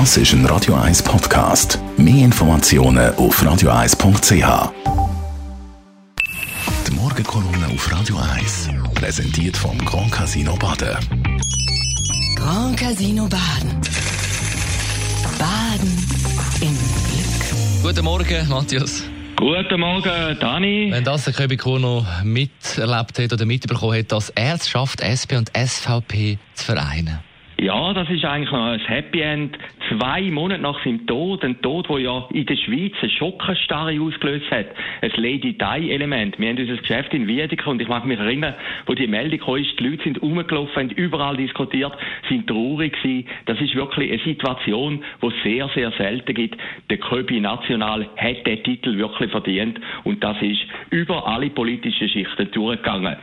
Das ist ein Radio 1 Podcast. Mehr Informationen auf radio1.ch. Die Morgenkolumne auf Radio 1 präsentiert vom Grand Casino Baden. Grand Casino Baden. Baden im Glück. Guten Morgen, Matthias. Guten Morgen, Dani. Wenn das der Köbi Kuno miterlebt hat oder mitbekommen hat, dass er es schafft, SP und SVP zu vereinen. Ja, das ist eigentlich noch ein Happy End. Zwei Monate nach seinem Tod, ein Tod, der ja in der Schweiz eine Schockenstarre ausgelöst hat, ein Lady-Di-Element. Wir haben unser Geschäft in Wiedeke und ich mag mich erinnern, wo die Meldung kam, die Leute sind rumgelaufen, haben überall diskutiert, sind traurig gewesen. Das ist wirklich eine Situation, die es sehr, sehr selten gibt. Der Köbi National hat den Titel wirklich verdient und das ist über alle politischen Schichten durchgegangen.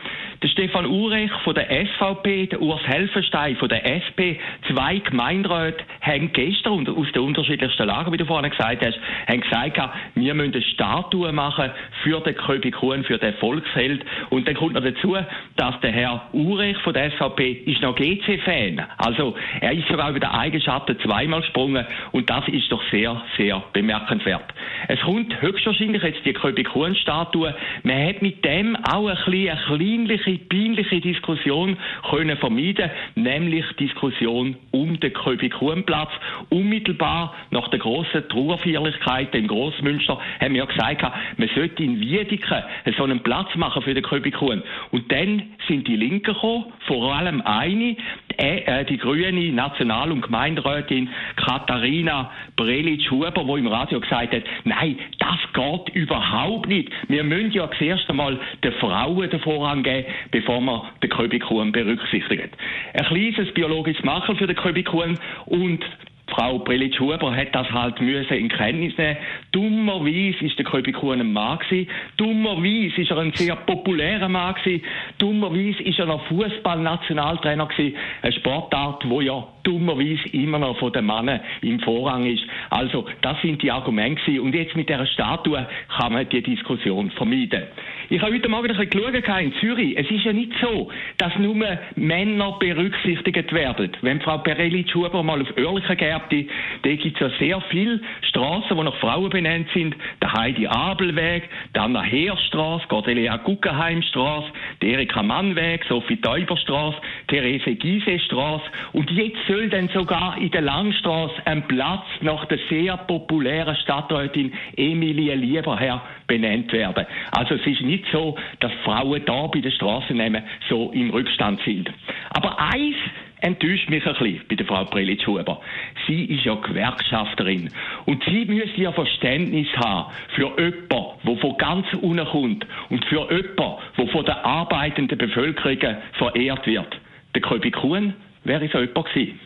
Der Stefan Urech von der SVP, der Urs Helfenstein von der SP, zwei Gemeinderäte haben gestern aus den unterschiedlichsten Lagen, wie du vorhin gesagt hast, haben gesagt, wir müssen eine Statue machen für den Köbi Kuhn, für den Volksheld. Und dann kommt noch dazu, dass der Herr Urech von der SVP ist noch GC-Fan. Also er ist sogar über den Eigenschatten zweimal gesprungen und das ist doch sehr, sehr bemerkenswert. Es kommt höchstwahrscheinlich jetzt die Köbi Kuhn-Statue. Man hat mit dem auch ein bisschen eine kleinliche peinliche, peinliche Diskussion können vermeiden, nämlich Diskussion um den Köbikuhnplatz. Unmittelbar nach der grossen Trauerfeierlichkeit im Grossmünster haben wir gesagt, man sollte in Wiedeke so einen Platz machen für den Köbikuhn. Und dann sind die Linken gekommen, vor allem eine, äh, die grüne National- und Gemeinderätin Katharina Brelitsch-Huber, die im Radio gesagt hat, nein, das geht überhaupt nicht. Wir müssen ja zuerst einmal den Frauen den Vorrang geben, bevor man den Köbikuhn berücksichtigt. Ein kleines biologisches Makel für den Köbikuhn und Frau Prelitsch-Huber hat das halt müssen in Kenntnis nehmen. Dummerweise ist der Köbi Kuhn ein Mann gewesen. Dummerweise ist er ein sehr populärer Mann gewesen. Dummerweise ist er noch Fußball-Nationaltrainer gewesen. Eine Sportart, wo ja dummerweise immer noch von den Männern im Vorrang ist. Also, das sind die Argumente gewesen. Und jetzt mit dieser Statue kann man die Diskussion vermeiden. Ich habe heute Morgen ein bisschen geschaut in Zürich. Es ist ja nicht so, dass nur Männer berücksichtigt werden. Wenn Frau Perelli-Schuber mal auf Oerlikon geht. Da gibt es ja sehr viele Straßen, die nach Frauen benannt sind. Der Heidi Abelweg, der Anna Heerstraße, Cordelia Guggenheimstraße, der Erika Mannweg, Sophie Täuberstraße, Therese Giese-Straße. Und jetzt soll dann sogar in der Langstraße ein Platz nach der sehr populären Stadträtin Emilie Lieberherr benannt werden. Also es ist nicht so, dass Frauen da bei den Straßennamen so im Rückstand sind. Aber eins enttäuscht mich ein bisschen bei der Frau Prelitsch-Huber. Sie ist ja Gewerkschafterin. Und sie müsste ja Verständnis haben für jemanden, der von ganz unten kommt und für jemanden, der von der arbeitenden Bevölkerung verehrt wird. Der Köbi Kuhn wäre so jemand gewesen.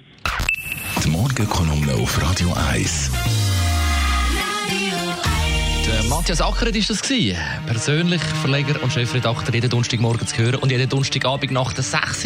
Die Morgenkolumne auf Radio 1. Der Matthias Ackeret ist das gewesen. Persönlich Verleger und Chefredakteur jeden Donnerstagmorgen zu hören und jeden Donnerstagabend nach der 6.